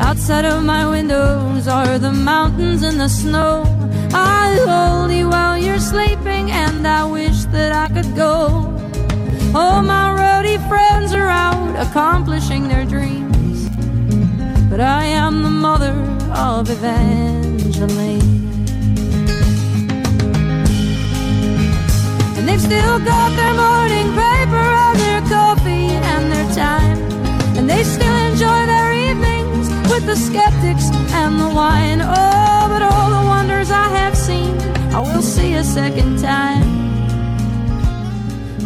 Outside of my windows are the mountains and the snow. I hold you while you're sleeping, and I wish that I could go. All my roadie friends are out accomplishing their dreams, but I am the mother of Evangeline. And they've still got their morning paper and their coffee and their time, and they still enjoy the skeptics and the wine. Oh, but all the wonders I have seen, I will see a second time.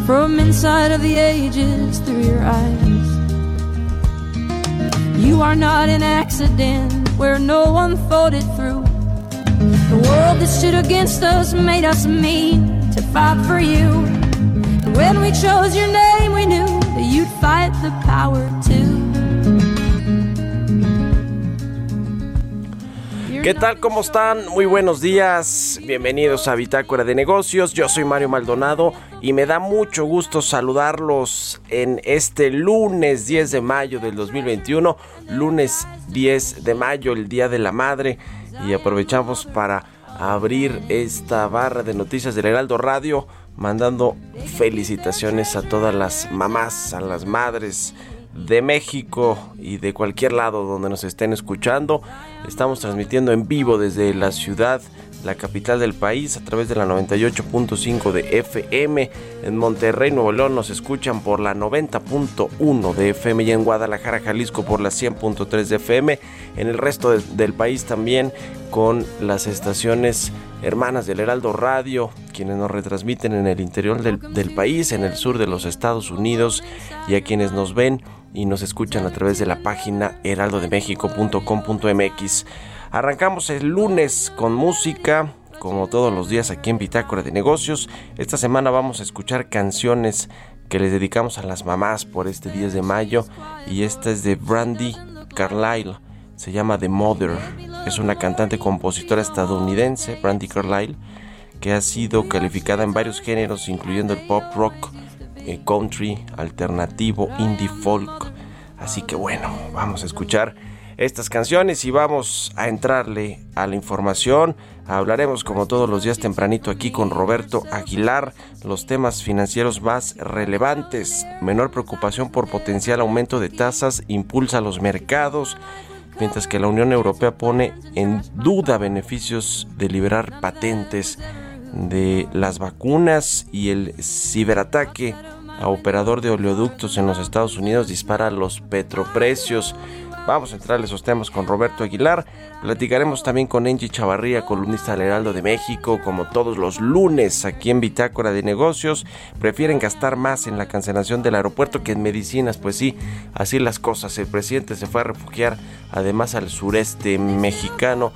From inside of the ages through your eyes. You are not an accident where no one thought it through. The world that stood against us made us mean to fight for you. And when we chose your name, we knew that you'd fight the power too. ¿Qué tal? ¿Cómo están? Muy buenos días. Bienvenidos a Bitácora de Negocios. Yo soy Mario Maldonado y me da mucho gusto saludarlos en este lunes 10 de mayo del 2021. Lunes 10 de mayo, el Día de la Madre. Y aprovechamos para abrir esta barra de noticias del Heraldo Radio mandando felicitaciones a todas las mamás, a las madres de México y de cualquier lado donde nos estén escuchando. Estamos transmitiendo en vivo desde la ciudad, la capital del país, a través de la 98.5 de FM. En Monterrey, Nuevo León nos escuchan por la 90.1 de FM y en Guadalajara, Jalisco por la 100.3 de FM. En el resto de, del país también con las estaciones hermanas del Heraldo Radio, quienes nos retransmiten en el interior del, del país, en el sur de los Estados Unidos y a quienes nos ven y nos escuchan a través de la página heraldodemexico.com.mx. Arrancamos el lunes con música, como todos los días aquí en Bitácora de Negocios. Esta semana vamos a escuchar canciones que les dedicamos a las mamás por este 10 de mayo y esta es de Brandy Carlile. Se llama The Mother. Es una cantante compositora estadounidense, Brandy Carlile, que ha sido calificada en varios géneros, incluyendo el pop rock, eh, country, alternativo, indie folk. Así que bueno, vamos a escuchar estas canciones y vamos a entrarle a la información. Hablaremos como todos los días tempranito aquí con Roberto Aguilar los temas financieros más relevantes. Menor preocupación por potencial aumento de tasas impulsa los mercados, mientras que la Unión Europea pone en duda beneficios de liberar patentes de las vacunas y el ciberataque a operador de oleoductos en los Estados Unidos dispara los petroprecios. Vamos a entrar a esos temas con Roberto Aguilar. Platicaremos también con Angie Chavarría, columnista del Heraldo de México, como todos los lunes aquí en Bitácora de Negocios. Prefieren gastar más en la cancelación del aeropuerto que en medicinas. Pues sí, así las cosas. El presidente se fue a refugiar además al sureste mexicano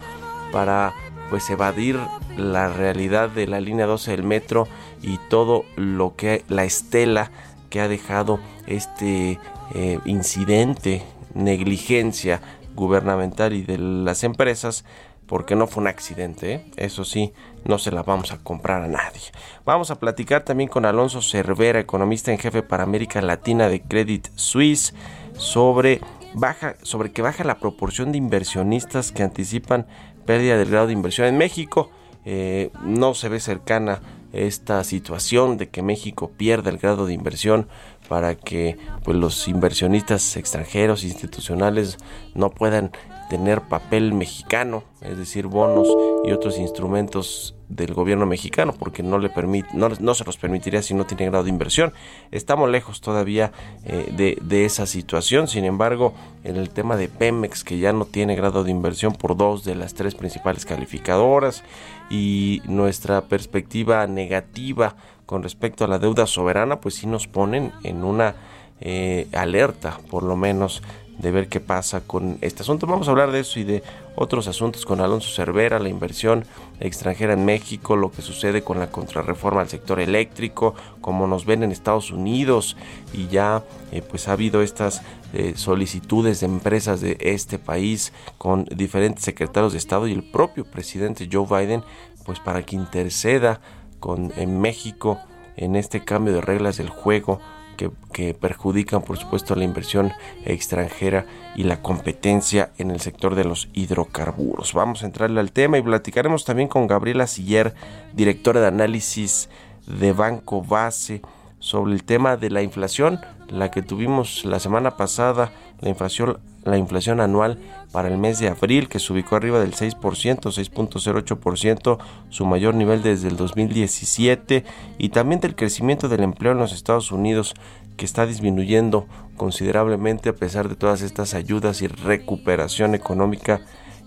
para pues evadir la realidad de la línea 12 del metro y todo lo que la estela que ha dejado este eh, incidente, negligencia gubernamental y de las empresas, porque no fue un accidente, ¿eh? eso sí, no se la vamos a comprar a nadie. Vamos a platicar también con Alonso Cervera, economista en jefe para América Latina de Credit Suisse, sobre baja, sobre que baja la proporción de inversionistas que anticipan pérdida del grado de inversión en México. Eh, no se ve cercana esta situación de que México pierda el grado de inversión para que pues, los inversionistas extranjeros institucionales no puedan tener papel mexicano, es decir, bonos y otros instrumentos del gobierno mexicano porque no le permite no, no, se los permitiría si no tiene grado de inversión. Estamos lejos todavía eh, de, de, esa situación. Sin embargo en el tema de Pemex que ya no tiene grado de inversión por dos de las tres principales calificadoras y nuestra perspectiva negativa con respecto a la deuda soberana pues sí nos ponen en una eh, alerta por lo menos de ver qué pasa con este asunto. Vamos a hablar de eso y de otros asuntos con Alonso Cervera, la inversión extranjera en México, lo que sucede con la contrarreforma al sector eléctrico, como nos ven en Estados Unidos y ya eh, pues ha habido estas eh, solicitudes de empresas de este país con diferentes secretarios de Estado y el propio presidente Joe Biden pues para que interceda con en México en este cambio de reglas del juego que, perjudican por supuesto la inversión extranjera y la competencia en el sector de los hidrocarburos. Vamos a entrarle al tema y platicaremos también con Gabriela Siller, directora de análisis de Banco Base, sobre el tema de la inflación, la que tuvimos la semana pasada, la inflación, la inflación anual para el mes de abril, que se ubicó arriba del 6%, 6.08%, su mayor nivel desde el 2017, y también del crecimiento del empleo en los Estados Unidos, que está disminuyendo considerablemente a pesar de todas estas ayudas y recuperación económica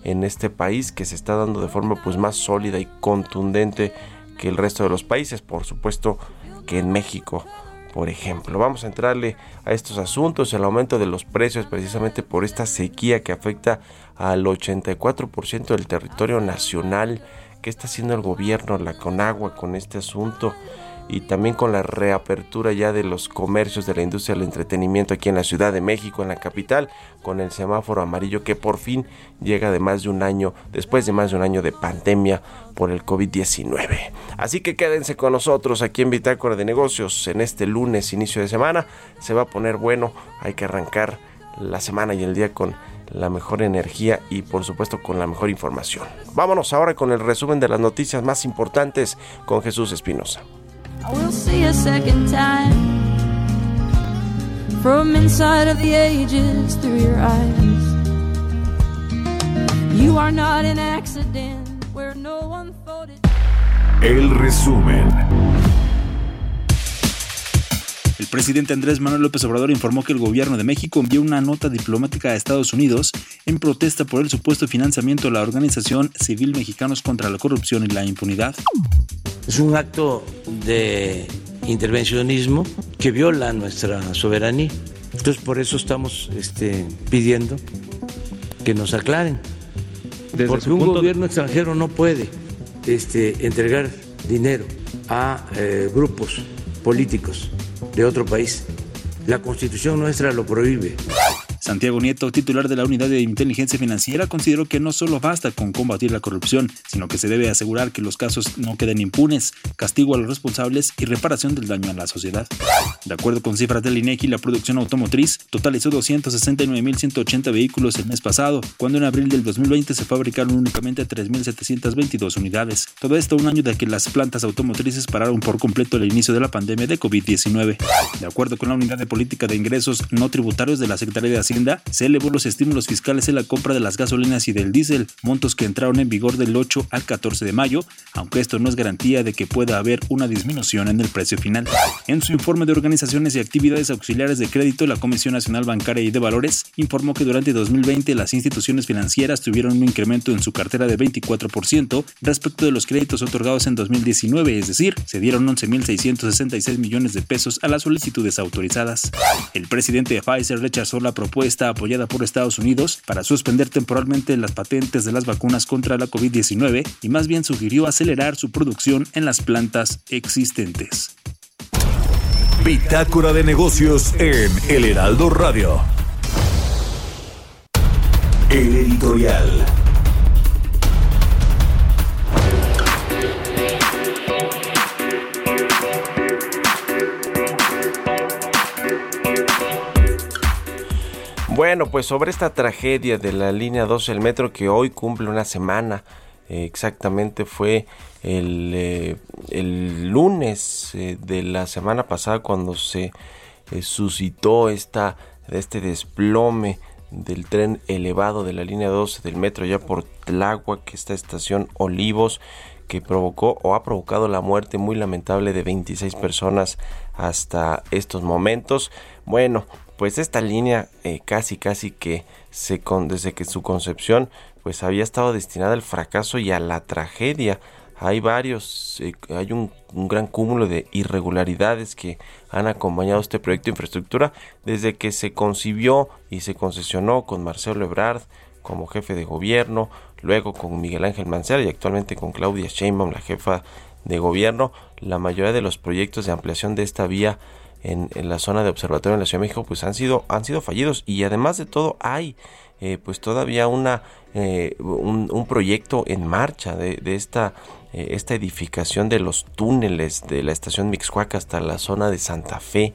en este país que se está dando de forma pues más sólida y contundente que el resto de los países, por supuesto que en México por ejemplo. Vamos a entrarle a estos asuntos, el aumento de los precios precisamente por esta sequía que afecta al 84% del territorio nacional. ¿Qué está haciendo el gobierno, la Conagua con este asunto? Y también con la reapertura ya de los comercios de la industria del entretenimiento aquí en la Ciudad de México, en la capital, con el semáforo amarillo que por fin llega de más de un año, después de más de un año de pandemia por el COVID-19. Así que quédense con nosotros aquí en Bitácora de Negocios en este lunes, inicio de semana. Se va a poner bueno, hay que arrancar la semana y el día con la mejor energía y por supuesto con la mejor información. Vámonos ahora con el resumen de las noticias más importantes con Jesús Espinosa. I will see a second time from inside of the ages through your eyes. You are not an accident where no one thought it. El resumen. El presidente Andrés Manuel López Obrador informó que el gobierno de México envió una nota diplomática a Estados Unidos en protesta por el supuesto financiamiento de la Organización Civil Mexicanos contra la Corrupción y la Impunidad. Es un acto de intervencionismo que viola nuestra soberanía. Entonces por eso estamos este, pidiendo que nos aclaren. Porque un gobierno extranjero no puede este, entregar dinero a eh, grupos políticos de otro país. La constitución nuestra lo prohíbe. Santiago Nieto, titular de la Unidad de Inteligencia Financiera, consideró que no solo basta con combatir la corrupción, sino que se debe asegurar que los casos no queden impunes, castigo a los responsables y reparación del daño a la sociedad. De acuerdo con cifras del INEGI, la producción automotriz totalizó 269.180 vehículos el mes pasado, cuando en abril del 2020 se fabricaron únicamente 3.722 unidades. Todo esto un año de que las plantas automotrices pararon por completo el inicio de la pandemia de COVID-19. De acuerdo con la Unidad de Política de Ingresos No Tributarios de la Secretaría de se elevó los estímulos fiscales en la compra de las gasolinas y del diésel, montos que entraron en vigor del 8 al 14 de mayo, aunque esto no es garantía de que pueda haber una disminución en el precio final. En su informe de organizaciones y actividades auxiliares de crédito, la Comisión Nacional Bancaria y de Valores informó que durante 2020 las instituciones financieras tuvieron un incremento en su cartera de 24% respecto de los créditos otorgados en 2019, es decir, se dieron 11.666 millones de pesos a las solicitudes autorizadas. El presidente de Pfizer rechazó la propuesta está apoyada por Estados Unidos para suspender temporalmente las patentes de las vacunas contra la COVID-19 y más bien sugirió acelerar su producción en las plantas existentes. Bitácora de negocios en El Heraldo Radio. El editorial. Bueno, pues sobre esta tragedia de la línea 12 del metro que hoy cumple una semana, eh, exactamente fue el, eh, lunes eh, de la semana pasada cuando se suscitó esta, este desplome del tren elevado de la línea 12 del metro ya por Tláhuac, esta estación Olivos, que provocó o ha provocado la muerte muy lamentable de 26 personas hasta estos momentos. Bueno, pues esta línea eh, casi casi que se desde que su concepción pues había estado destinada al fracaso y a la tragedia hay varios, eh, hay un, gran cúmulo de irregularidades que han acompañado este proyecto de infraestructura desde que se concibió y se concesionó con Marcelo Ebrard como jefe de gobierno, luego con Miguel Ángel Mancera y actualmente con Claudia Sheinbaum, la jefa de gobierno. La mayoría de los proyectos de ampliación de esta vía en, la zona de observatorio en la Ciudad de México pues han sido, han sido fallidos. Y además de todo hay eh, pues todavía una, eh, un, proyecto en marcha de, esta eh, esta edificación de los túneles de la estación Mixcoac hasta la zona de Santa Fe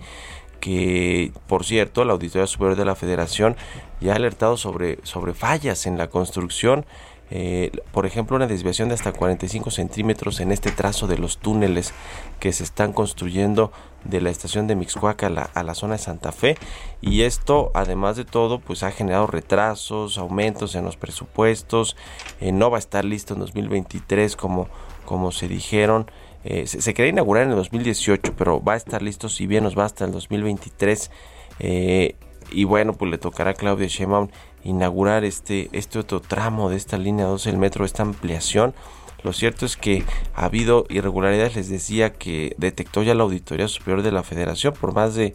que por cierto la Auditoría Superior de la Federación ya ha alertado sobre, sobre fallas en la construcción eh, por ejemplo, una desviación de hasta 45 centímetros en este trazo de los túneles que se están construyendo de la estación de Mixcoac a la, zona de Santa Fe. Y esto además de todo pues ha generado retrasos, aumentos en los presupuestos, eh, no va a estar listo en 2023 como, como se dijeron, eh, se, quería inaugurar en el 2018 pero va a estar listo si bien nos va hasta el 2023 y bueno pues le tocará a Claudia Sheinbaum inaugurar este, este otro tramo de esta línea 12 del metro, esta ampliación. Lo cierto es que ha habido irregularidades, les decía que detectó ya la Auditoría Superior de la Federación por más de,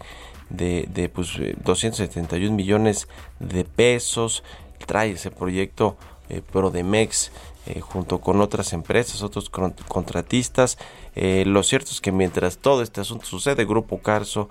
de, pues, 271 millones de pesos. Trae ese proyecto eh, Prodemex eh, junto con otras empresas, otros contratistas. Eh, lo cierto es que mientras todo este asunto sucede, Grupo Carso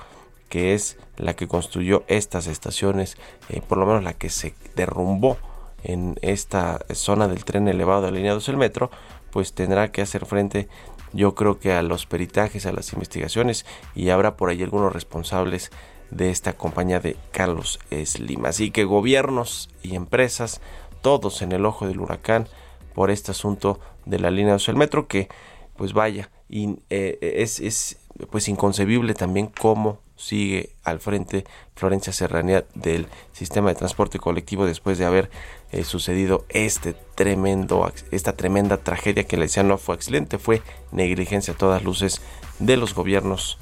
que es la que construyó estas estaciones, eh, por lo menos la que se derrumbó en esta zona del tren elevado de la línea 2 del metro, pues tendrá que hacer frente yo creo que a los peritajes, a las investigaciones y habrá por ahí algunos responsables de esta compañía de Carlos Slim. Así que gobiernos y empresas, todos en el ojo del huracán por este asunto de la línea 2 del metro que pues vaya, eh, es, es pues inconcebible también cómo sigue al frente Florencia Serranía del sistema de transporte colectivo después de haber eh, sucedido este tremendo, esta tremenda tragedia que le decía no fue accidente, fue negligencia a todas luces de los gobiernos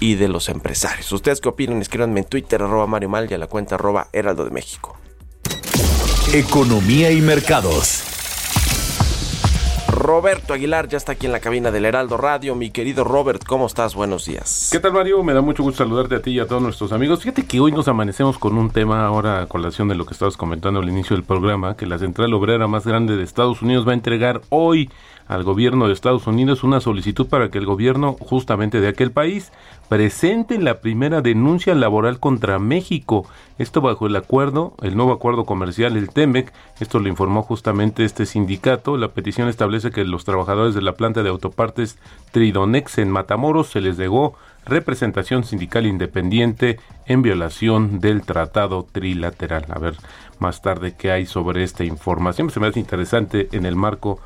y de los empresarios. ¿Ustedes qué opinan? Escríbanme en Twitter, arroba Mario Mal y a la cuenta arroba Heraldo de México. Economía y mercados. Roberto Aguilar ya está aquí en la cabina del Heraldo Radio. Mi querido Robert, ¿cómo estás? Buenos días. ¿Qué tal, Mario? Me da mucho gusto saludarte a ti y a todos nuestros amigos. Fíjate que hoy nos amanecemos con un tema ahora a colación de lo que estabas comentando al inicio del programa, que la central obrera más grande de Estados Unidos va a entregar hoy al gobierno de Estados Unidos una solicitud para que el gobierno justamente de aquel país presente la primera denuncia laboral contra México. Esto bajo el acuerdo, el nuevo acuerdo comercial, el TEMEC. Esto lo informó justamente este sindicato. La petición establece que los trabajadores de la planta de autopartes Tridonex en Matamoros se les negó representación sindical independiente en violación del tratado trilateral. A ver más tarde qué hay sobre esta información. Se me hace interesante en el marco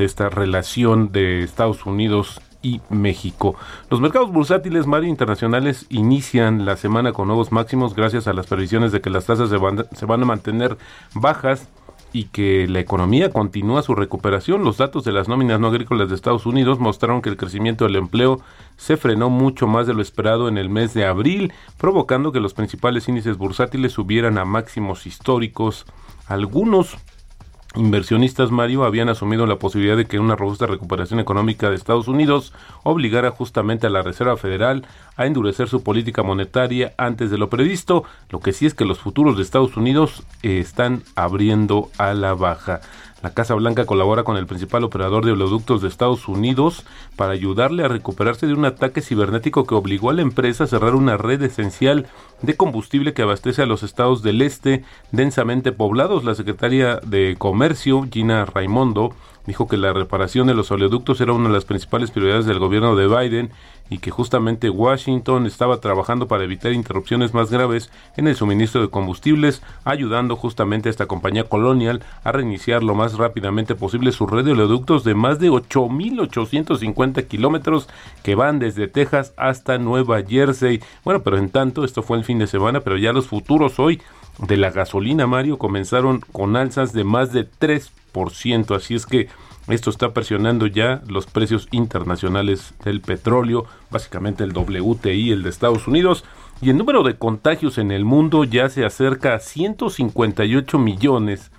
esta relación de Estados Unidos y México. Los mercados bursátiles Mario internacionales inician la semana con nuevos máximos gracias a las previsiones de que las tasas se van, se van a mantener bajas y que la economía continúa su recuperación. Los datos de las nóminas no agrícolas de Estados Unidos mostraron que el crecimiento del empleo se frenó mucho más de lo esperado en el mes de abril, provocando que los principales índices bursátiles subieran a máximos históricos. Algunos Inversionistas Mario habían asumido la posibilidad de que una robusta recuperación económica de Estados Unidos obligara justamente a la Reserva Federal a endurecer su política monetaria antes de lo previsto. Lo que sí es que los futuros de Estados Unidos están abriendo a la baja. La Casa Blanca colabora con el principal operador de oleoductos de Estados Unidos para ayudarle a recuperarse de un ataque cibernético que obligó a la empresa a cerrar una red esencial de combustible que abastece a los estados del este densamente poblados. La secretaria de Comercio, Gina Raimondo, dijo que la reparación de los oleoductos era una de las principales prioridades del gobierno de Biden y que justamente Washington estaba trabajando para evitar interrupciones más graves en el suministro de combustibles, ayudando justamente a esta compañía Colonial a reiniciar lo más rápidamente posible su red de oleoductos de más de 8.850 kilómetros que van desde Texas hasta Nueva Jersey. Bueno, pero en tanto, esto fue el fin de semana, pero ya los futuros hoy de la gasolina, Mario, comenzaron con alzas de más de 3%, así es que esto está presionando ya los precios internacionales del petróleo, básicamente el WTI, el de Estados Unidos, y el número de contagios en el mundo ya se acerca a 158 millones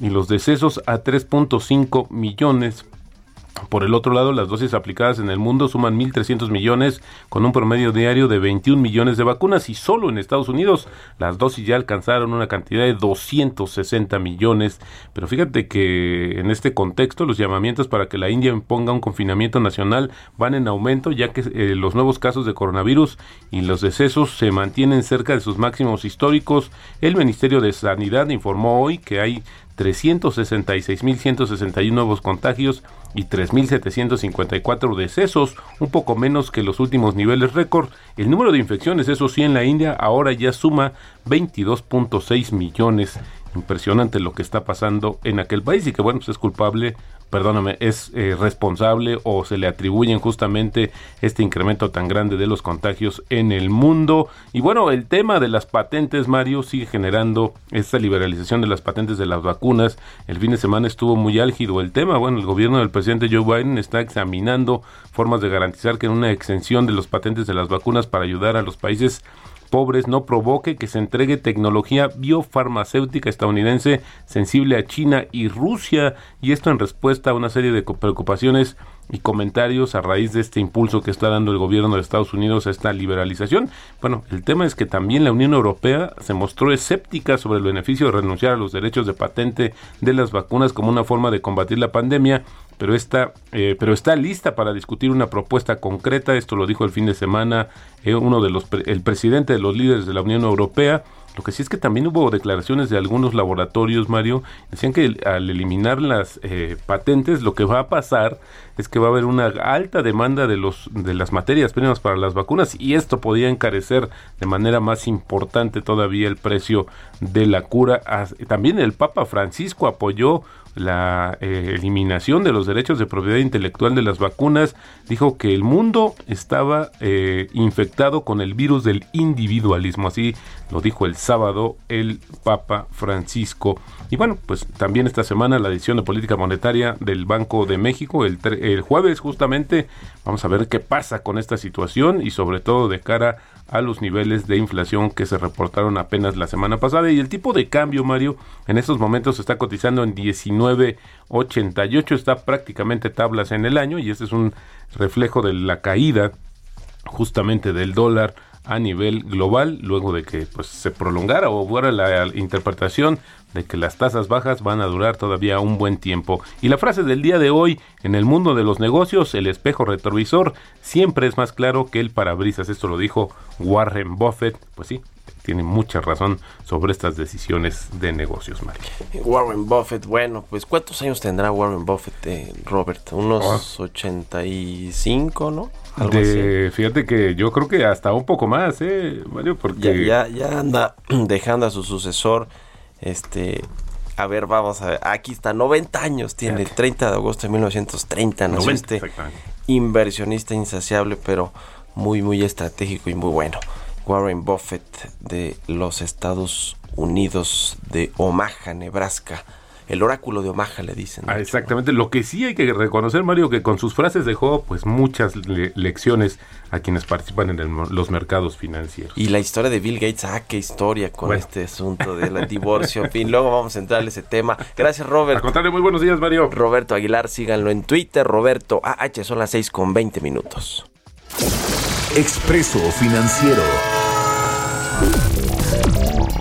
y los decesos a 3.5 millones por el otro lado, las dosis aplicadas en el mundo suman 1.300 millones con un promedio diario de 21 millones de vacunas y solo en Estados Unidos las dosis ya alcanzaron una cantidad de 260 millones. Pero fíjate que en este contexto los llamamientos para que la India imponga un confinamiento nacional van en aumento ya que eh, los nuevos casos de coronavirus y los decesos se mantienen cerca de sus máximos históricos. El Ministerio de Sanidad informó hoy que hay 366.161 nuevos contagios y 3.754 decesos, un poco menos que los últimos niveles récord. El número de infecciones, eso sí, en la India ahora ya suma 22.6 millones. Impresionante lo que está pasando en aquel país y que bueno, pues es culpable perdóname, es eh, responsable o se le atribuyen justamente este incremento tan grande de los contagios en el mundo. Y bueno, el tema de las patentes, Mario, sigue generando esta liberalización de las patentes de las vacunas. El fin de semana estuvo muy álgido el tema. Bueno, el gobierno del presidente Joe Biden está examinando formas de garantizar que una exención de los patentes de las vacunas para ayudar a los países pobres no provoque que se entregue tecnología biofarmacéutica estadounidense sensible a China y Rusia. Y esto en respuesta a una serie de preocupaciones y comentarios a raíz de este impulso que está dando el gobierno de Estados Unidos a esta liberalización. Bueno, el tema es que también la Unión Europea se mostró escéptica sobre el beneficio de renunciar a los derechos de patente de las vacunas como una forma de combatir la pandemia pero está, eh, pero está lista para discutir una propuesta concreta. Esto lo dijo el fin de semana eh, uno de los, el presidente de los líderes de la Unión Europea. Lo que sí es que también hubo declaraciones de algunos laboratorios, Mario, decían que al eliminar las eh, patentes, lo que va a pasar es que va a haber una alta demanda de los de las materias primas para las vacunas y esto podría encarecer de manera más importante todavía el precio de la cura. También el Papa Francisco apoyó la eh, eliminación de los derechos de propiedad intelectual de las vacunas, dijo que el mundo estaba eh, infectado con el virus del individualismo, así lo dijo el sábado el Papa Francisco. Y bueno, pues también esta semana la decisión de política monetaria del Banco de México, el, el jueves justamente, vamos a ver qué pasa con esta situación y sobre todo de cara a los niveles de inflación que se reportaron apenas la semana pasada y el tipo de cambio Mario en estos momentos se está cotizando en 19.88 está prácticamente tablas en el año y este es un reflejo de la caída justamente del dólar a nivel global luego de que pues se prolongara o fuera la interpretación de que las tasas bajas van a durar todavía un buen tiempo. Y la frase del día de hoy, en el mundo de los negocios, el espejo retrovisor siempre es más claro que el parabrisas. Esto lo dijo Warren Buffett. Pues sí, tiene mucha razón sobre estas decisiones de negocios, Mario. Warren Buffett, bueno, pues ¿cuántos años tendrá Warren Buffett, eh, Robert? Unos 85, ¿no? de, Fíjate que yo creo que hasta un poco más, ¿eh, Mario? Porque... Ya, ya, anda dejando a su sucesor, este... A ver, vamos a ver. Aquí está, 90 años tiene, el 30 de agosto de 1930, ¿no? este inversionista insaciable, pero muy, muy estratégico y muy bueno. Warren Buffett de los Estados Unidos de Omaha, Nebraska el oráculo de Omaha le dicen. Ah, exactamente. Lo que sí hay que reconocer, Mario, que con sus frases dejó pues muchas lecciones a quienes participan en los mercados financieros. Y la historia de Bill Gates, ah, qué historia con este asunto del divorcio. en fin, luego vamos a entrar en ese tema. Gracias, Robert. Al contrario, muy buenos días, Mario. Roberto Aguilar, síganlo en Twitter. Roberto AH, son las 6 con 20 minutos. Expreso Financiero.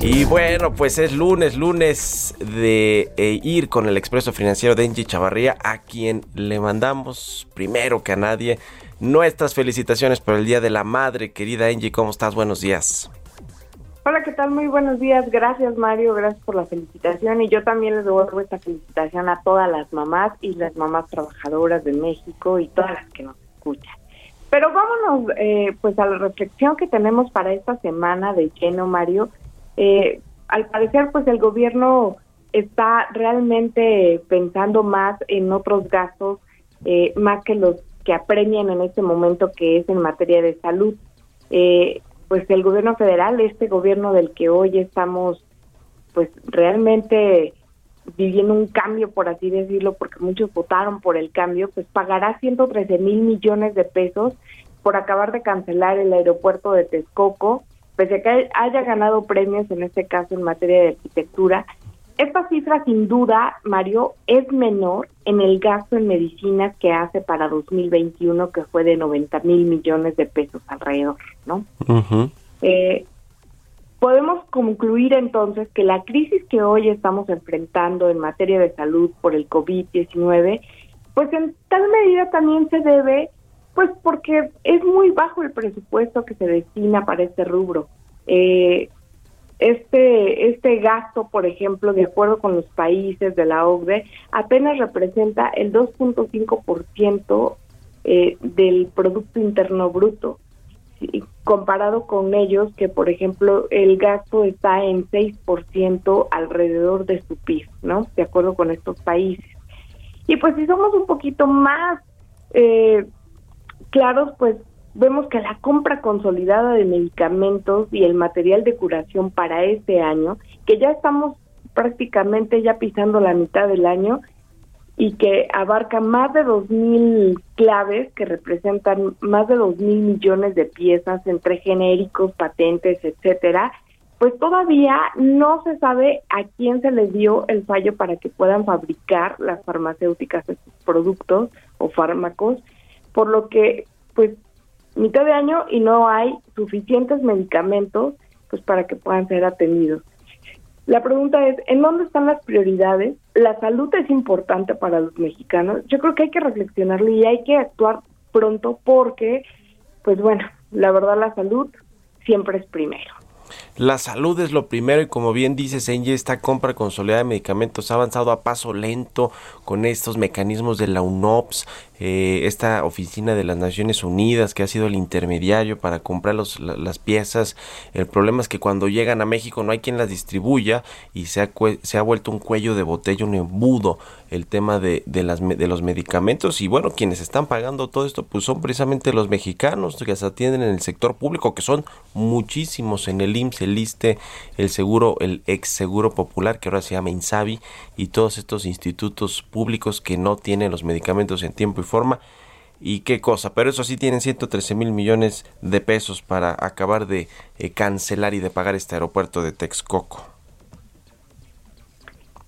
Y bueno, pues es lunes, lunes de eh, ir con el expreso financiero de Angie Chavarría, a quien le mandamos primero que a nadie nuestras felicitaciones por el Día de la Madre. Querida Angie, ¿cómo estás? Buenos días. Hola, ¿qué tal? Muy buenos días. Gracias, Mario. Gracias por la felicitación. Y yo también les devuelvo esta felicitación a todas las mamás y las mamás trabajadoras de México y todas las que nos escuchan. Pero vámonos eh, pues a la reflexión que tenemos para esta semana de lleno, Mario eh, al parecer, pues el gobierno está realmente pensando más en otros gastos, eh, más que los que apremian en este momento, que es en materia de salud. Eh, pues el gobierno federal, este gobierno del que hoy estamos pues realmente viviendo un cambio, por así decirlo, porque muchos votaron por el cambio, pues pagará 113 mil millones de pesos por acabar de cancelar el aeropuerto de Texcoco, pese a que haya ganado premios, en este caso en materia de arquitectura. Esta cifra, sin duda, Mario, es menor en el gasto en medicinas que hace para 2021, que fue de 90 mil millones de pesos alrededor, ¿no? eh, Podemos concluir entonces que la crisis que hoy estamos enfrentando en materia de salud por el COVID-19, pues en tal medida también se debe, pues porque es muy bajo el presupuesto que se destina para este rubro. Eh, este, este gasto, por ejemplo, de acuerdo con los países de la OCDE, apenas representa el 2.5% eh, del Producto Interno Bruto comparado con ellos que por ejemplo el gasto está en 6% alrededor de su PIB, ¿no? De acuerdo con estos países. Y pues si somos un poquito más eh, claros, pues vemos que la compra consolidada de medicamentos y el material de curación para este año, que ya estamos prácticamente ya pisando la mitad del año, y que abarca más de 2.000 claves que representan más de 2.000 millones de piezas entre genéricos, patentes, etcétera, pues todavía no se sabe a quién se les dio el fallo para que puedan fabricar las farmacéuticas estos productos o fármacos, por lo que pues mitad de año y no hay suficientes medicamentos pues para que puedan ser atendidos. La pregunta es, ¿en dónde están las prioridades? La salud es importante para los mexicanos. Yo creo que hay que reflexionarlo y hay que actuar pronto porque, pues bueno, la verdad la salud siempre es primero. La salud es lo primero y como bien dice Senji, esta compra consolidada de medicamentos ha avanzado a paso lento con estos mecanismos de la UNOPS, eh, esta oficina de las Naciones Unidas que ha sido el intermediario para comprar las piezas. El problema es que cuando llegan a México no hay quien las distribuya y se ha, se ha vuelto un cuello de botella, un embudo el tema de, de, las, de los medicamentos y bueno, quienes están pagando todo esto pues son precisamente los mexicanos que se atienden en el sector público, que son muchísimos en el IMSS, el ISTE, el seguro, el ex seguro popular que ahora se llama INSABI y todos estos institutos públicos que no tienen los medicamentos en tiempo y forma y qué cosa, pero eso sí tienen 113 mil millones de pesos para acabar de eh, cancelar y de pagar este aeropuerto de Texcoco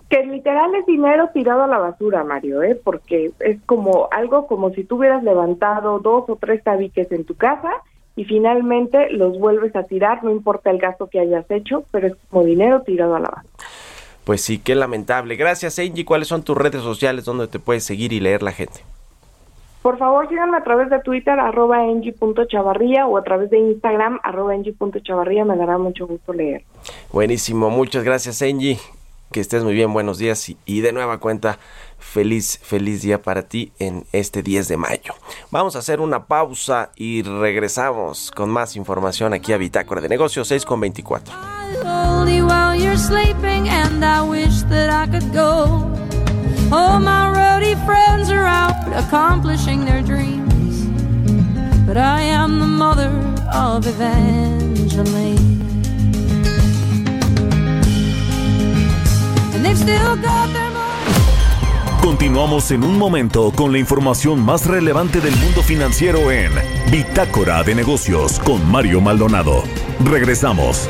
que literal es dinero tirado a la basura, Mario, ¿eh? porque es como algo como si tú hubieras levantado dos o tres tabiques en tu casa y finalmente los vuelves a tirar, no importa el gasto que hayas hecho, pero es como dinero tirado a la basura. Pues sí, qué lamentable. Gracias, Angie. ¿Cuáles son tus redes sociales donde te puedes seguir y leer la gente? Por favor, síganme a través de Twitter, arroba o a través de Instagram, arroba. Me dará mucho gusto leer. Buenísimo. Muchas gracias, Angie que estés muy bien, buenos días y, de nueva cuenta, feliz, feliz día para ti en este 10 de mayo. Vamos a hacer una pausa y regresamos con más información aquí a Bitácora de Negocios 6 con 24. All my roadie friends are out accomplishing their dreams. But I am the mother of Evangeline. Continuamos en un momento con la información más relevante del mundo financiero en Bitácora de Negocios con Mario Maldonado. Regresamos.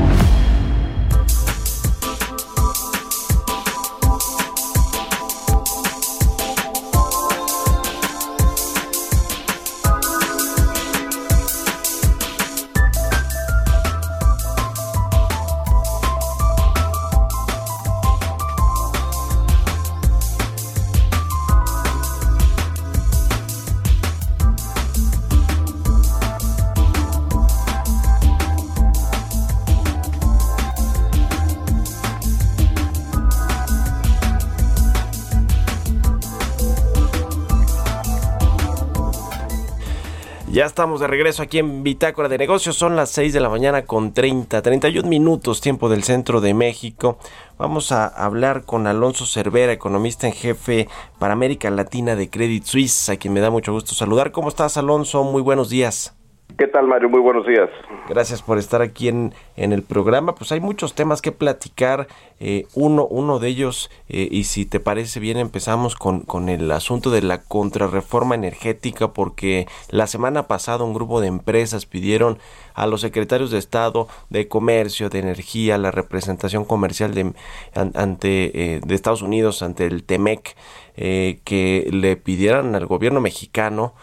Estamos de regreso aquí en Bitácora de Negocios. Son las 6 de la mañana con 30, 31 minutos, tiempo del centro de México. Vamos a hablar con Alonso Cervera, economista en jefe para América Latina de Credit Suisse, a quien me da mucho gusto saludar. ¿Cómo estás, Alonso? Muy buenos días. ¿Qué tal, Mario? Muy buenos días. Gracias por estar aquí en, en el programa. Pues hay muchos temas que platicar. Eh, uno, uno de ellos, eh, y si te parece bien, empezamos con, con el asunto de la contrarreforma energética, porque la semana pasada un grupo de empresas pidieron a los secretarios de Estado de Comercio, de Energía, la representación comercial de, ante, eh, de Estados Unidos ante el TEMEC, que le pidieran al gobierno mexicano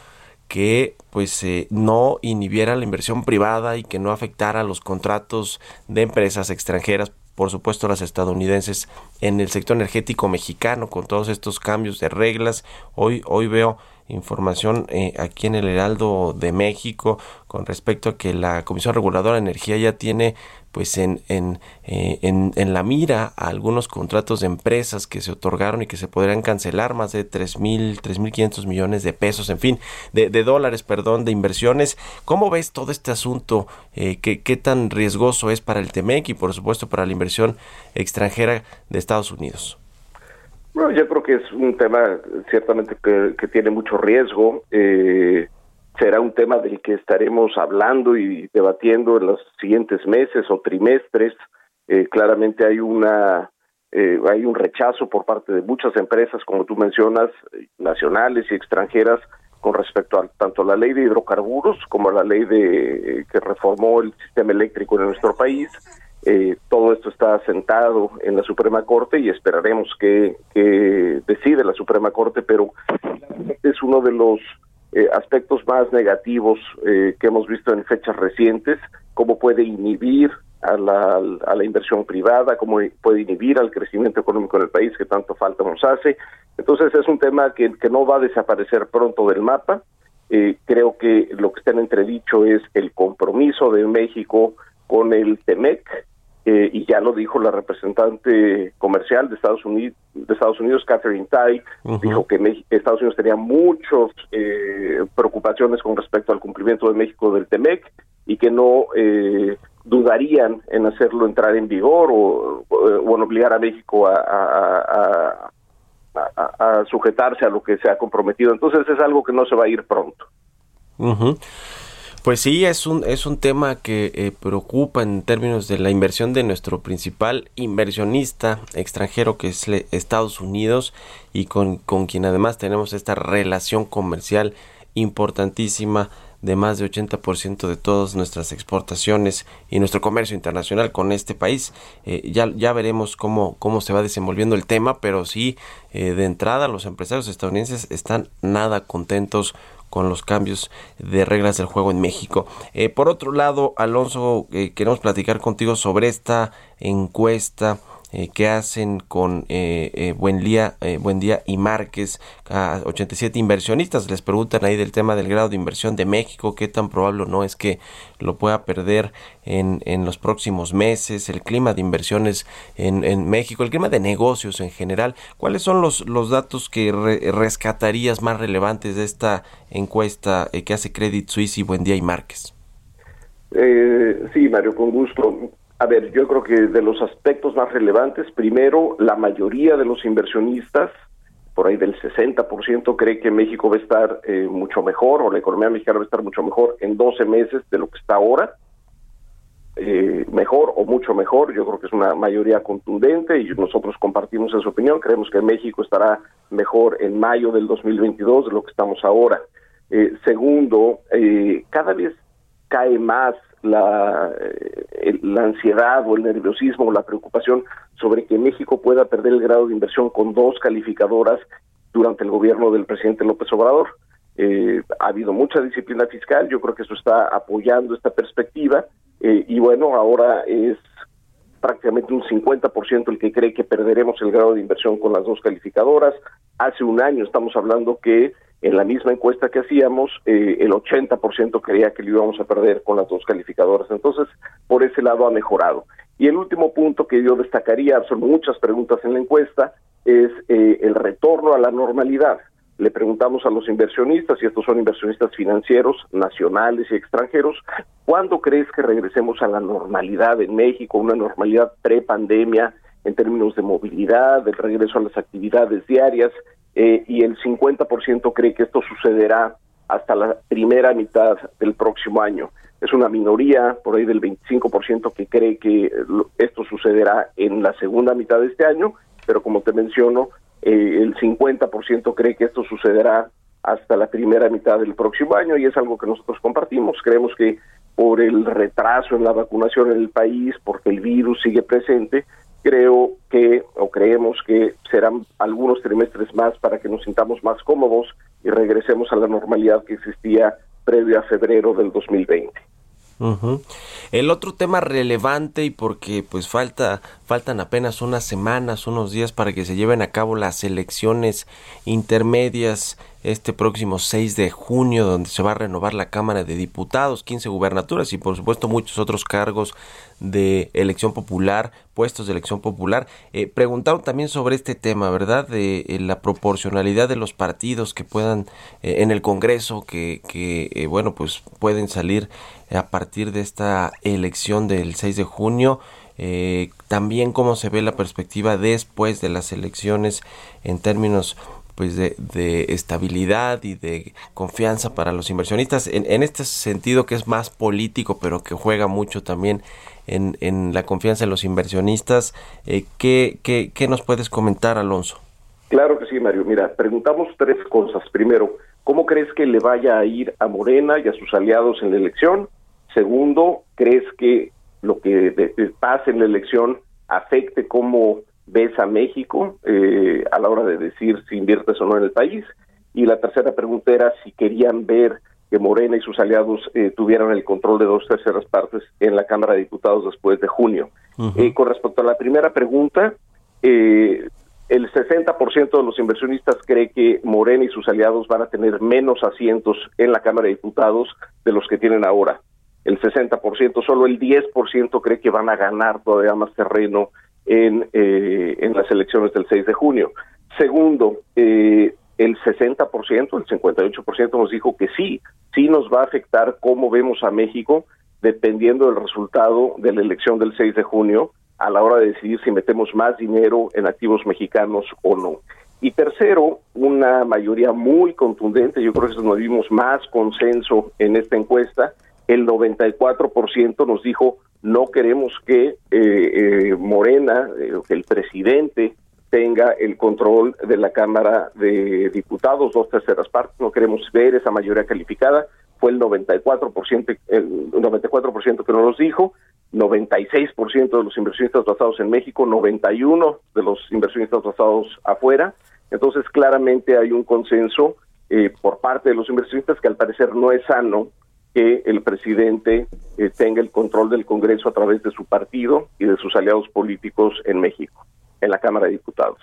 que pues eh, no inhibiera la inversión privada y que no afectara los contratos de empresas extranjeras por supuesto las estadounidenses en el sector energético mexicano con todos estos cambios de reglas. Hoy hoy veo información eh, aquí en el Heraldo de México con respecto a que la Comisión Reguladora de Energía ya tiene pues en, en, eh, en, en, la mira a algunos contratos de empresas que se otorgaron y que se podrían cancelar más de tres mil, tres mil quinientos millones de pesos, en fin, de, de, dólares, perdón, de inversiones. ¿Cómo ves todo este asunto? Eh, ¿qué, ¿Qué tan riesgoso es para el TEMEC y por supuesto para la inversión extranjera de Estados Unidos? Bueno, yo creo que es un tema ciertamente que, que tiene mucho riesgo. Eh, será un tema del que estaremos hablando y debatiendo en los siguientes meses o trimestres. Eh, claramente hay una eh, hay un rechazo por parte de muchas empresas, como tú mencionas, nacionales y extranjeras, con respecto a tanto la ley de hidrocarburos como a la ley de que reformó el sistema eléctrico en nuestro país. Eh, todo esto está sentado en la Suprema Corte y esperaremos que, que decide la Suprema Corte, pero es uno de los eh, aspectos más negativos eh, que hemos visto en fechas recientes, cómo puede inhibir a la, a la inversión privada, cómo puede inhibir al crecimiento económico en el país que tanto falta nos hace. Entonces es un tema que, no va a desaparecer pronto del mapa. Eh, creo que lo que está en entredicho es el compromiso de México con el TEMEC, eh, y ya lo dijo la representante comercial de Estados Unidos, de Estados Unidos Catherine Tai, dijo que Estados Unidos tenía muchas eh, preocupaciones con respecto al cumplimiento de México del TEMEC y que no eh, dudarían en hacerlo entrar en vigor o, o en obligar a México a, a, a, a, sujetarse a lo que se ha comprometido. Entonces es algo que no se va a ir pronto. Pues sí, es un, es un tema que eh, preocupa en términos de la inversión de nuestro principal inversionista extranjero que es Estados Unidos y con, con quien además tenemos esta relación comercial importantísima de más de 80% de todas nuestras exportaciones y nuestro comercio internacional con este país. Eh, ya, ya veremos cómo, cómo se va desenvolviendo el tema, pero sí, eh, de entrada los empresarios estadounidenses están nada contentos con los cambios de reglas del juego en México. Eh, por otro lado, Alonso, eh, queremos platicar contigo sobre esta encuesta eh, que hacen con eh, eh, Buen, Día, Buen Día y Márquez a 87 inversionistas. Les preguntan ahí del tema del grado de inversión de México, qué tan probable no es que lo pueda perder en, en los próximos meses, el clima de inversiones en, en, México, el clima de negocios en general. ¿Cuáles son los, los datos que rescatarías más relevantes de esta encuesta que hace Credit Suisse y Buen Día y Márquez? sí, Mario, con gusto. A ver, yo creo que de los aspectos más relevantes, primero, la mayoría de los inversionistas, por ahí del 60%, cree que México va a estar eh, mucho mejor, o la economía mexicana va a estar mucho mejor en 12 meses de lo que está ahora. Eh, mejor o mucho mejor, yo creo que es una mayoría contundente y nosotros compartimos esa opinión, creemos que México estará mejor en mayo del 2022 de lo que estamos ahora. Eh, segundo, eh, cada vez cae más la, eh, la ansiedad o el nerviosismo o la preocupación sobre que México pueda perder el grado de inversión con dos calificadoras durante el gobierno del presidente López Obrador. Eh, ha habido mucha disciplina fiscal, yo creo que eso está apoyando esta perspectiva eh, y bueno, ahora es prácticamente un 50% el que cree que perderemos el grado de inversión con las dos calificadoras. Hace un año estamos hablando que en la misma encuesta que hacíamos, eh, el 80% creía que lo íbamos a perder con las dos calificadoras. Entonces, por ese lado ha mejorado. Y el último punto que yo destacaría, son muchas preguntas en la encuesta, es eh, el retorno a la normalidad. le preguntamos a los inversionistas, y estos son inversionistas financieros, nacionales y extranjeros, ¿cuándo crees que regresemos a la normalidad en México, una normalidad pre-pandemia en términos de movilidad, del regreso a las actividades diarias? Eh, y el 50% cree que esto sucederá hasta la primera mitad del próximo año. Es una minoría, por ahí del 25%, que cree que esto sucederá en la segunda mitad de este año, pero como te menciono, eh, el 50% cree que esto sucederá hasta la primera mitad del próximo año y es algo que nosotros compartimos. Creemos que por el retraso en la vacunación en el país, porque el virus sigue presente, creo que o creemos que serán algunos trimestres más para que nos sintamos más cómodos y regresemos a la normalidad que existía previo a febrero del 2020. El otro tema relevante y porque pues falta faltan apenas unas semanas, unos días para que se lleven a cabo las elecciones intermedias este próximo 6 de junio donde se va a renovar la Cámara de Diputados, 15 gubernaturas y por supuesto muchos otros cargos de elección popular, puestos de elección popular. Eh, preguntaron también sobre este tema, ¿verdad? De eh, la proporcionalidad de los partidos que puedan eh, en el Congreso, que, que bueno, pues pueden salir a partir de esta elección del 6 de junio. También cómo se ve la perspectiva después de las elecciones en términos pues de, estabilidad y de confianza para los inversionistas en, en, este sentido que es más político pero que juega mucho también en, en la confianza de los inversionistas eh, ¿qué, qué, qué nos puedes comentar Alonso? Claro que sí Mario, mira, preguntamos tres cosas. Primero, ¿cómo crees que le vaya a ir a Morena y a sus aliados en la elección? Segundo, ¿crees que lo que pase en la elección afecte cómo ves a México eh, a la hora de decir si inviertes o no en el país. Y la tercera pregunta era si querían ver que Morena y sus aliados eh, tuvieran el control de dos terceras partes en la Cámara de Diputados después de junio. Eh, con respecto a la primera pregunta, el 60% de los inversionistas cree que Morena y sus aliados van a tener menos asientos en la Cámara de Diputados de los que tienen ahora. El 60%, solo el 10% cree que van a ganar todavía más terreno en, eh, en las elecciones del 6 de junio. Segundo, eh, el 60%, el 58% nos dijo que sí, sí nos va a afectar cómo vemos a México dependiendo del resultado de la elección del 6 de junio a la hora de decidir si metemos más dinero en activos mexicanos o no. Y tercero, una mayoría muy contundente, yo creo que nos vimos más consenso en esta encuesta, el 94% nos dijo no queremos que eh, eh, Morena, eh, que el presidente tenga el control de la Cámara de Diputados, dos terceras partes, no queremos ver esa mayoría calificada, fue el 94%, el 94% que no nos dijo, 96% de los inversionistas basados en México, 91 de los inversionistas basados afuera, entonces claramente hay un consenso por parte de los inversionistas que al parecer no es sano que el presidente eh, tenga el control del Congreso a través de su partido y de sus aliados políticos en México, en la Cámara de Diputados.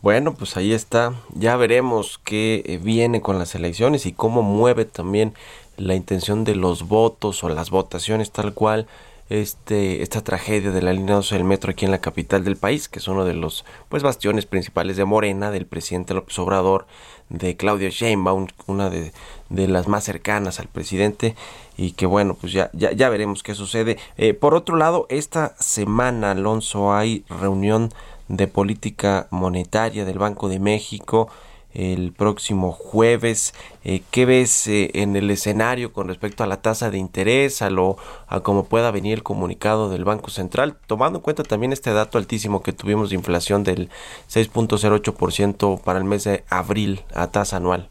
Bueno, pues ahí está. Ya veremos qué eh, viene con las elecciones y cómo mueve también la intención de los votos o las votaciones tal cual este, esta tragedia de la línea 12 del metro aquí en la capital del país, que es uno de los pues bastiones principales de Morena, del presidente López Obrador, de Claudia Sheinbaum, una de, de las más cercanas al presidente, y que bueno, pues ya, ya, ya veremos qué sucede. Eh, por otro lado, esta semana, Alonso, hay reunión de política monetaria del Banco de México el próximo jueves. Eh, ¿Qué ves eh, en el escenario con respecto a la tasa de interés, a lo a cómo pueda venir el comunicado del Banco Central, tomando en cuenta también este dato altísimo que tuvimos de inflación del 6.08% para el mes de abril a tasa anual?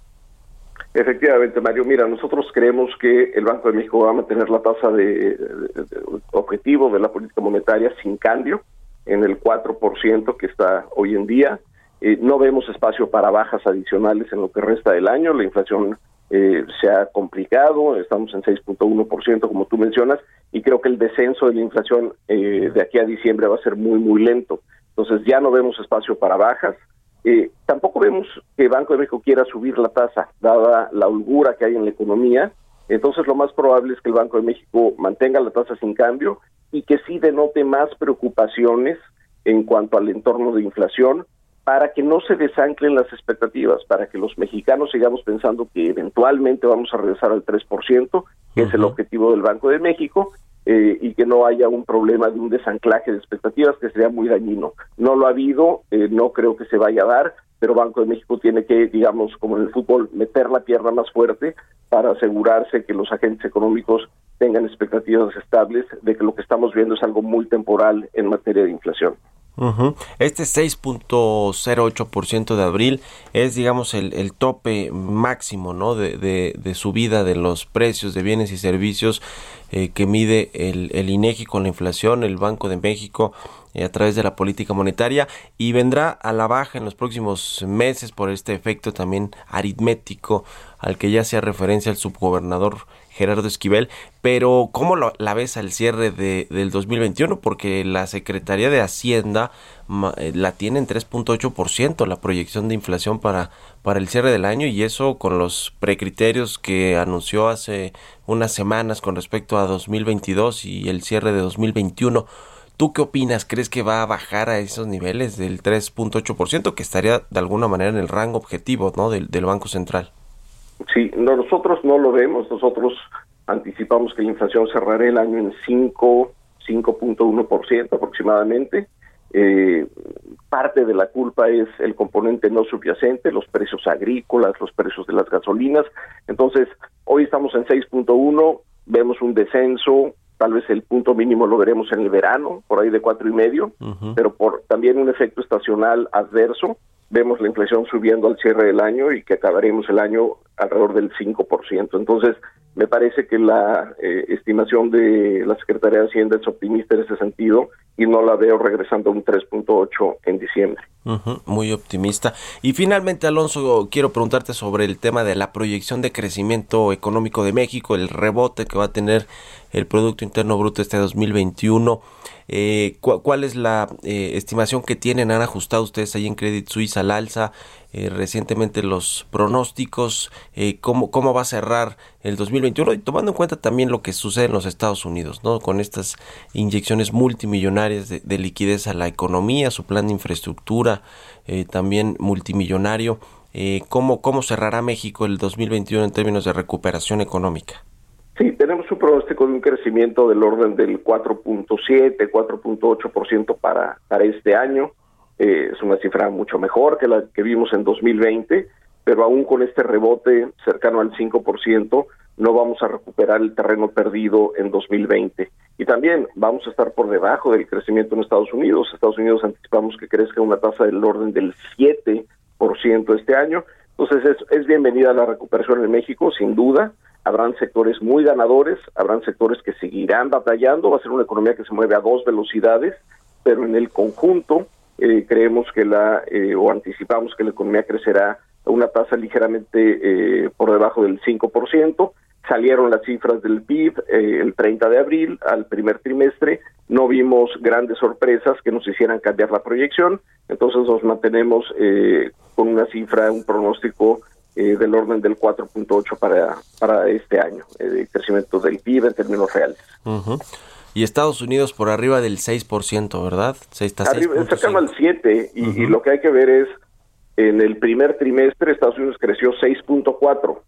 Efectivamente, Mario. Mira, nosotros creemos que el Banco de México va a mantener la tasa de, objetivo de la política monetaria sin cambio en el 4% que está hoy en día. Eh, no vemos espacio para bajas adicionales en lo que resta del año. La inflación eh, se ha complicado, estamos en 6.1% como tú mencionas, y creo que el descenso de la inflación eh, de aquí a diciembre va a ser muy, muy lento. Entonces ya no vemos espacio para bajas. tampoco vemos que Banco de México quiera subir la tasa, dada la holgura que hay en la economía. Entonces lo más probable es que el Banco de México mantenga la tasa sin cambio y que sí denote más preocupaciones en cuanto al entorno de inflación para que no se desanclen las expectativas, para que los mexicanos sigamos pensando que eventualmente vamos a regresar al 3%, que es el objetivo del Banco de México, eh, y que no haya un problema de un desanclaje de expectativas que sería muy dañino. No lo ha habido, eh, no creo que se vaya a dar, pero Banco de México tiene que, digamos, como en el fútbol, meter la pierna más fuerte para asegurarse que los agentes económicos tengan expectativas estables de que lo que estamos viendo es algo muy temporal en materia de inflación. Este 6.08% de abril es, digamos, el, tope máximo ¿no? de, de, subida de los precios de bienes y servicios eh, que mide el, el INEGI con la inflación, el Banco de México eh, a través de la política monetaria y vendrá a la baja en los próximos meses por este efecto también aritmético al que ya hacía referencia el subgobernador Gerardo Esquivel, pero ¿cómo la ves al cierre de, del 2021? Porque la Secretaría de Hacienda eh, la tiene en 3.8% la proyección de inflación para, para el cierre del año y eso con los precriterios que anunció hace unas semanas con respecto a 2022 y el cierre de 2021. ¿Tú qué opinas? ¿Crees que va a bajar a esos niveles del 3.8% que estaría de alguna manera en el rango objetivo ¿no? del, Banco Central? Sí, nosotros no lo vemos, nosotros anticipamos que la inflación cerrará el año en 5, 5.1% aproximadamente. Eh, parte de la culpa es el componente no subyacente, los precios agrícolas, los precios de las gasolinas. Entonces, hoy estamos en 6.1, vemos un descenso tal vez el punto mínimo lo veremos en el verano, por ahí de cuatro y medio, pero por también un efecto estacional adverso, vemos la inflación subiendo al cierre del año y que acabaremos el año alrededor del 5%. Entonces, me parece que la eh, estimación de la Secretaría de Hacienda es optimista en ese sentido y no la veo regresando a un 3.8 en diciembre. muy optimista. Y finalmente, Alonso, quiero preguntarte sobre el tema de la proyección de crecimiento económico de México, el rebote que va a tener el Producto Interno Bruto este 2021. Eh, ¿Cuál es la eh, estimación que tienen? ¿Han ajustado ustedes ahí en Credit Suisse al alza eh, recientemente los pronósticos? Eh, ¿cómo, ¿Cómo va a cerrar el 2021? Y tomando en cuenta también lo que sucede en los Estados Unidos, ¿no? Con estas inyecciones multimillonarias de, liquidez a la economía, su plan de infraestructura también multimillonario. ¿cómo, ¿Cómo cerrará México el 2021 en términos de recuperación económica? Sí, tenemos un pronóstico de un crecimiento del orden del 4.7, 4.8% para, para este año. Eh, es una cifra mucho mejor que la que vimos en 2020, pero aún con este rebote cercano al 5%, no vamos a recuperar el terreno perdido en 2020. Y también vamos a estar por debajo del crecimiento en Estados Unidos. Estados Unidos anticipamos que crezca una tasa del orden del 7% este año. Entonces es, es bienvenida la recuperación en México, sin duda habrán sectores muy ganadores, habrán sectores que seguirán batallando, va a ser una economía que se mueve a dos velocidades, pero en el conjunto eh, creemos que la, eh, o anticipamos que la economía crecerá a una tasa ligeramente eh, por debajo del 5%. Salieron las cifras del PIB el 30 de abril al primer trimestre, no vimos grandes sorpresas que nos hicieran cambiar la proyección, entonces nos mantenemos con una cifra, un pronóstico eh, del orden del 4.8 para, para este año, eh, crecimiento del PIB en términos reales. Y Estados Unidos por arriba del 6%, ¿verdad? está arriba, cercano al 7 y, y, lo que hay que ver es, en el primer trimestre Estados Unidos creció 6.4,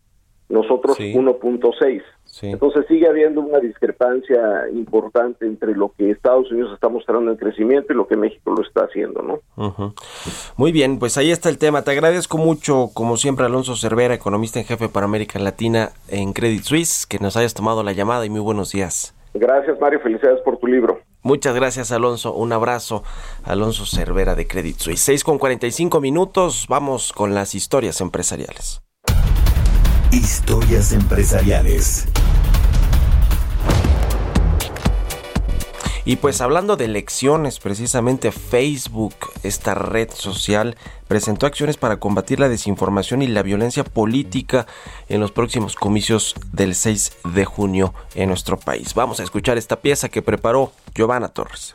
nosotros 1.6. Entonces sigue habiendo una discrepancia importante entre lo que Estados Unidos está mostrando en crecimiento y lo que México lo está haciendo, ¿no? Muy bien, pues ahí está el tema. Te agradezco mucho, como siempre, Alonso Cervera, economista en jefe para América Latina en Credit Suisse, que nos hayas tomado la llamada y muy buenos días. Gracias, Mario. Felicidades por tu libro. Muchas gracias, Alonso. Un abrazo, Alonso Cervera de Credit Suisse. 6 con 45 minutos. Vamos con las historias empresariales. Historias empresariales. Y pues hablando de elecciones, precisamente Facebook, esta red social, presentó acciones para combatir la desinformación y la violencia política en los próximos comicios del 6 de junio en nuestro país. Vamos a escuchar esta pieza que preparó Giovanna Torres.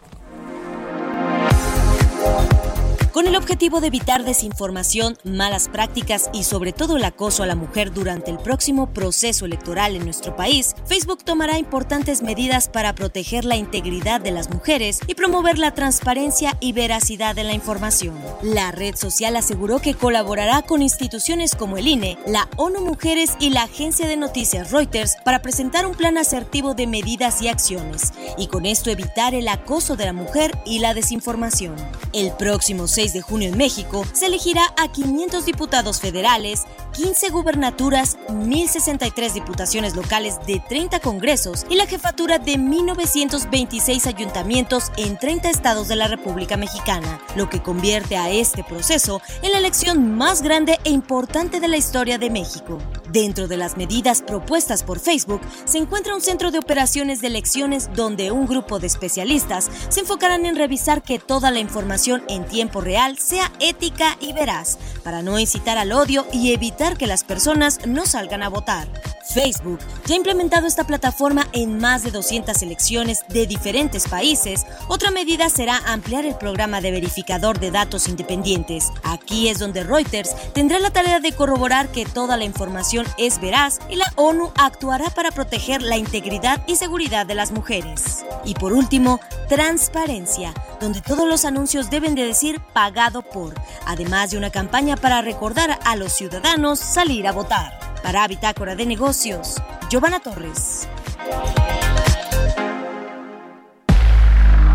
Con el objetivo de evitar desinformación, malas prácticas y sobre todo el acoso a la mujer durante el próximo proceso electoral en nuestro país, Facebook tomará importantes medidas para proteger la integridad de las mujeres y promover la transparencia y veracidad de la información. La red social aseguró que colaborará con instituciones como el INE, la ONU Mujeres y la agencia de noticias Reuters para presentar un plan asertivo de medidas y acciones, y con esto evitar el acoso de la mujer y la desinformación. El próximo 6 de junio en México se elegirá a 500 diputados federales, 15 gubernaturas, 1.063 diputaciones locales de 30 congresos y la jefatura de 1.926 ayuntamientos en 30 estados de la República Mexicana, lo que convierte a este proceso en la elección más grande e importante de la historia de México. Dentro de las medidas propuestas por Facebook se encuentra un centro de operaciones de elecciones donde un grupo de especialistas se enfocarán en revisar que toda la información en tiempo real sea ética y veraz, para no incitar al odio y evitar que las personas no salgan a votar. Facebook ya ha implementado esta plataforma en más de 200 elecciones de diferentes países. Otra medida será ampliar el programa de verificador de datos independientes. Aquí es donde Reuters tendrá la tarea de corroborar que toda la información es veraz y la ONU actuará para proteger la integridad y seguridad de las mujeres. Y por último, transparencia, donde todos los anuncios deben de decir pagado por, además de una campaña para recordar a los ciudadanos salir a votar. Para Bitácora de Negocios, Giovanna Torres.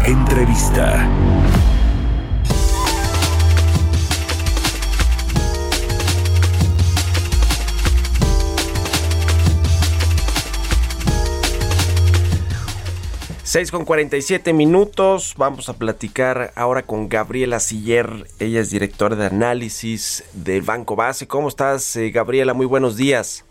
Entrevista. Seis con 47 minutos. Vamos a platicar ahora con Gabriela Siller. Ella es directora de análisis del Banco Base. ¿Cómo estás, eh, Gabriela? Muy buenos días.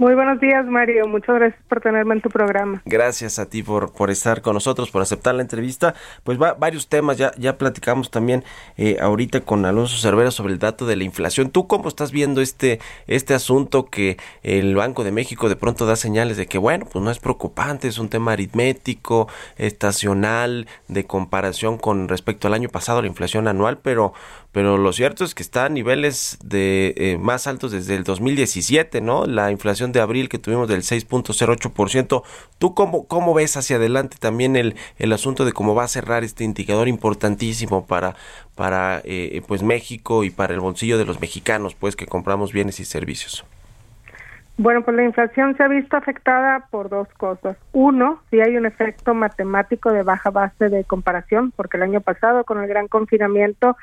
Muy buenos días, Mario. Muchas gracias por tenerme en tu programa. Gracias a ti por, por estar con nosotros, por aceptar la entrevista. Pues va, varios temas, ya, ya platicamos también eh, ahorita con Alonso Cervera sobre el dato de la inflación. ¿Tú cómo estás viendo este, este asunto que el Banco de México de pronto da señales de que, bueno, pues no es preocupante, es un tema aritmético, estacional, de comparación con respecto al año pasado, la inflación anual, pero, pero lo cierto es que está a niveles de eh, más altos desde el 2017, ¿no? La inflación de abril que tuvimos del 6.08%. ¿Tú cómo, cómo ves hacia adelante también el, el asunto de cómo va a cerrar este indicador importantísimo para, para eh, pues México y para el bolsillo de los mexicanos, pues que compramos bienes y servicios? Bueno, pues la inflación se ha visto afectada por dos cosas. Uno, si hay un efecto matemático de baja base de comparación, porque el año pasado con el gran confinamiento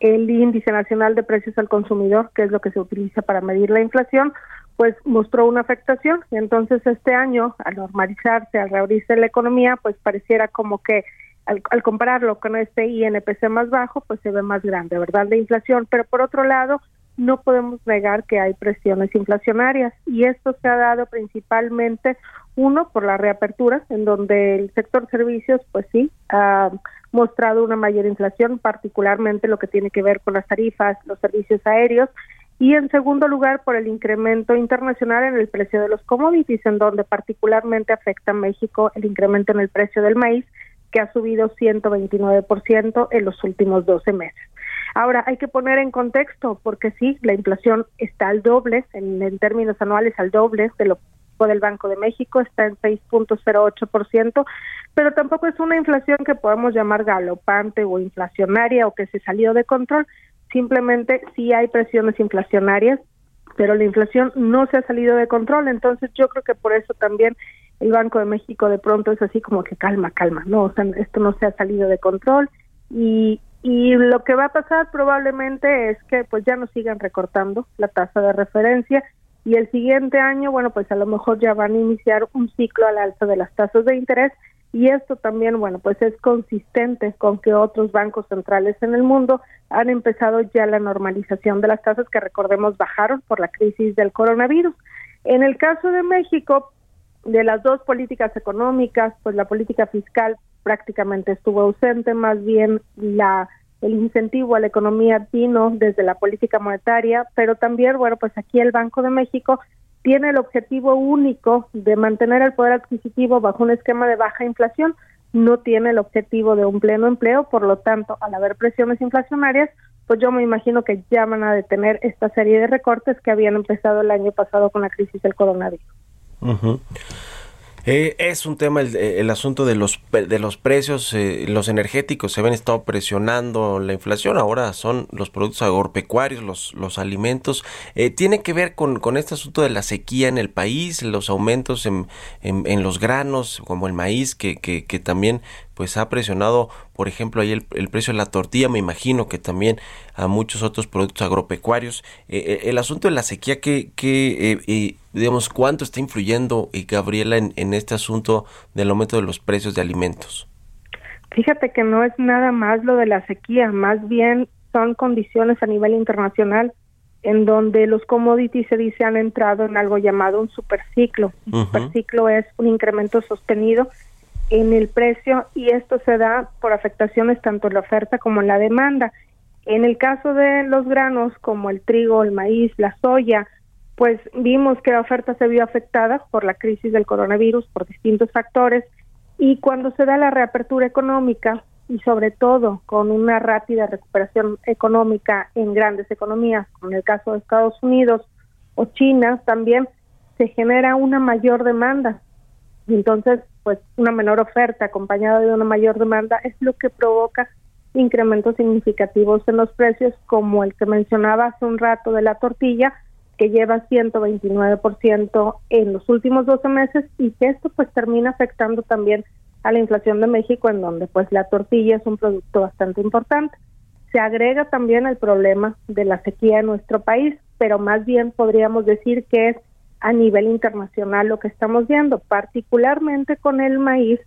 el índice nacional de precios al consumidor, que es lo que se utiliza para medir la inflación, pues mostró una afectación y entonces este año al normalizarse, al reabrirse la economía, pues pareciera como que al, compararlo con este INPC más bajo, pues se ve más grande, ¿verdad? La inflación, pero por otro lado, no podemos negar que hay presiones inflacionarias y esto se ha dado principalmente uno por la reapertura en donde el sector servicios pues sí ha mostrado una mayor inflación particularmente lo que tiene que ver con las tarifas los servicios aéreos y en segundo lugar por el incremento internacional en el precio de los commodities, en donde particularmente afecta a México el incremento en el precio del maíz, que ha subido 129% en los últimos 12 meses. Ahora, hay que poner en contexto, porque sí, la inflación está al doble, en, términos anuales al doble de lo del Banco de México, está en 6.08%, pero tampoco es una inflación que podemos llamar galopante o inflacionaria o que se salió de control, simplemente sí hay presiones inflacionarias, pero la inflación no se ha salido de control, entonces yo creo que por eso también el Banco de México de pronto es así como que calma, calma, no, o sea, esto no se ha salido de control. Y y lo que va a pasar probablemente es que pues ya no sigan recortando la tasa de referencia y el siguiente año, bueno, pues a lo mejor ya van a iniciar un ciclo al alza de las tasas de interés y esto también, bueno, pues es consistente con que otros bancos centrales en el mundo han empezado ya la normalización de las tasas que recordemos bajaron por la crisis del coronavirus. En el caso de México, de las dos políticas económicas, pues la política fiscal prácticamente estuvo ausente, más bien la el incentivo a la economía vino desde la política monetaria, pero también, bueno, pues aquí el Banco de México tiene el objetivo único de mantener el poder adquisitivo bajo un esquema de baja inflación, no tiene el objetivo de un pleno empleo, por lo tanto, al haber presiones inflacionarias, pues yo me imagino que ya van a detener esta serie de recortes que habían empezado el año pasado con la crisis del coronavirus. Eh, es un tema el, el, asunto de los de los precios, eh, los energéticos se ven estado presionando la inflación. Ahora son los productos agropecuarios, los los alimentos. Eh, tiene que ver con, con este asunto de la sequía en el país, los aumentos en, en, en los granos como el maíz que, que, que también pues ha presionado, por ejemplo, ahí el, el, precio de la tortilla, me imagino que también a muchos otros productos agropecuarios. Eh, eh, el asunto de la sequía, que, que eh, digamos, cuánto está influyendo, Gabriela, en, en este asunto del aumento de los precios de alimentos? Fíjate que no es nada más lo de la sequía, más bien son condiciones a nivel internacional en donde los commodities se dice han entrado en algo llamado un superciclo. Un uh -huh. superciclo es un incremento sostenido en el precio y esto se da por afectaciones tanto en la oferta como en la demanda. En el caso de los granos como el trigo, el maíz, la soya, pues vimos que la oferta se vio afectada por la crisis del coronavirus, por distintos factores, y cuando se da la reapertura económica y sobre todo con una rápida recuperación económica en grandes economías, como en el caso de Estados Unidos o China, también se genera una mayor demanda. Entonces, pues una menor oferta acompañada de una mayor demanda es lo que provoca incrementos significativos en los precios, como el que mencionaba hace un rato de la tortilla, que lleva 129% en los últimos 12 meses y que esto pues termina afectando también a la inflación de México, en donde pues la tortilla es un producto bastante importante. Se agrega también el problema de la sequía en nuestro país, pero más bien podríamos decir que es a nivel internacional lo que estamos viendo, particularmente con el maíz,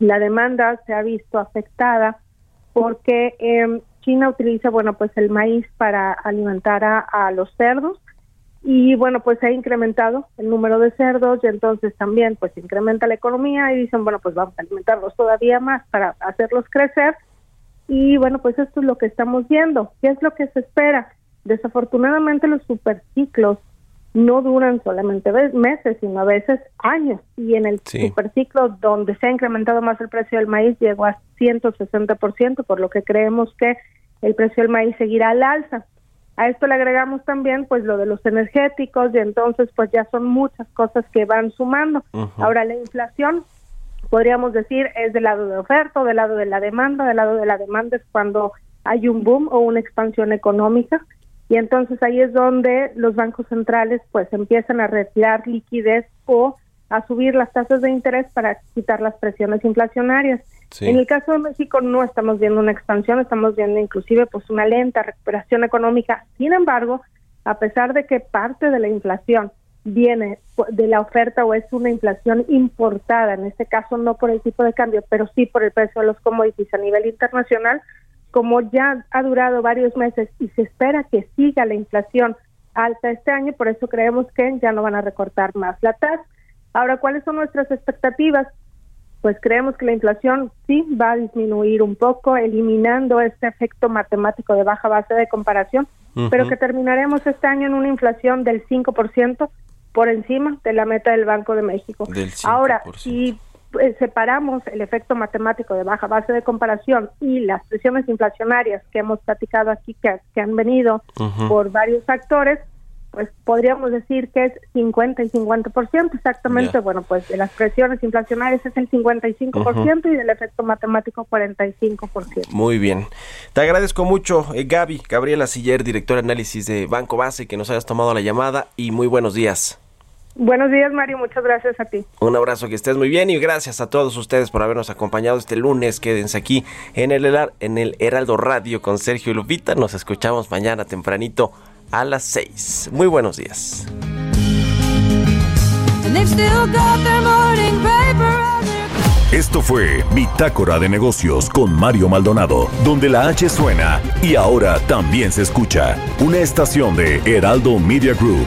la demanda se ha visto afectada porque eh, China utiliza, bueno, pues el maíz para alimentar a, a, los cerdos y bueno, pues ha incrementado el número de cerdos y entonces también pues incrementa la economía y dicen, bueno, pues vamos a alimentarlos todavía más para hacerlos crecer y bueno, pues esto es lo que estamos viendo. ¿Qué es lo que se espera? Desafortunadamente los superciclos no duran solamente meses, sino a veces años. Y en el sí. superciclo donde se ha incrementado más el precio del maíz llegó a 160%, por lo que creemos que el precio del maíz seguirá al alza. A esto le agregamos también pues lo de los energéticos y entonces pues ya son muchas cosas que van sumando. Uh -huh. Ahora la inflación podríamos decir es del lado de oferta, del lado de la demanda, del lado de la demanda es cuando hay un boom o una expansión económica y entonces ahí es donde los bancos centrales pues empiezan a retirar liquidez o a subir las tasas de interés para quitar las presiones inflacionarias. Sí. En el caso de México no estamos viendo una expansión, estamos viendo inclusive pues una lenta recuperación económica. Sin embargo, a pesar de que parte de la inflación viene de la oferta o es una inflación importada, en este caso no por el tipo de cambio, pero sí por el precio de los commodities a nivel internacional, como ya ha durado varios meses y se espera que siga la inflación alta este año, por eso creemos que ya no van a recortar más la tasa. Ahora, ¿cuáles son nuestras expectativas? Pues creemos que la inflación sí va a disminuir un poco, eliminando este efecto matemático de baja base de comparación, uh -huh. pero que terminaremos este año en una inflación del 5% por encima de la meta del Banco de México. Ahora, si eh, separamos el efecto matemático de baja base de comparación y las presiones inflacionarias que hemos platicado aquí que, que han venido uh -huh. por varios factores, pues podríamos decir que es 50 y 50%, exactamente, yeah. bueno, pues de las presiones inflacionarias es el 55% uh -huh. y del efecto matemático 45%. Muy bien. Te agradezco mucho, eh, Gaby, Gabriela Siller, directora de análisis de Banco Base, que nos hayas tomado la llamada y muy buenos días. Buenos días, Mario. Muchas gracias a ti. Un abrazo, que estés muy bien y gracias a todos ustedes por habernos acompañado este lunes. Quédense aquí en el, en el Heraldo Radio con Sergio y Lupita. Nos escuchamos mañana tempranito a las 6. Muy buenos días. Esto fue Bitácora de Negocios con Mario Maldonado, donde la H suena y ahora también se escucha una estación de Heraldo Media Group.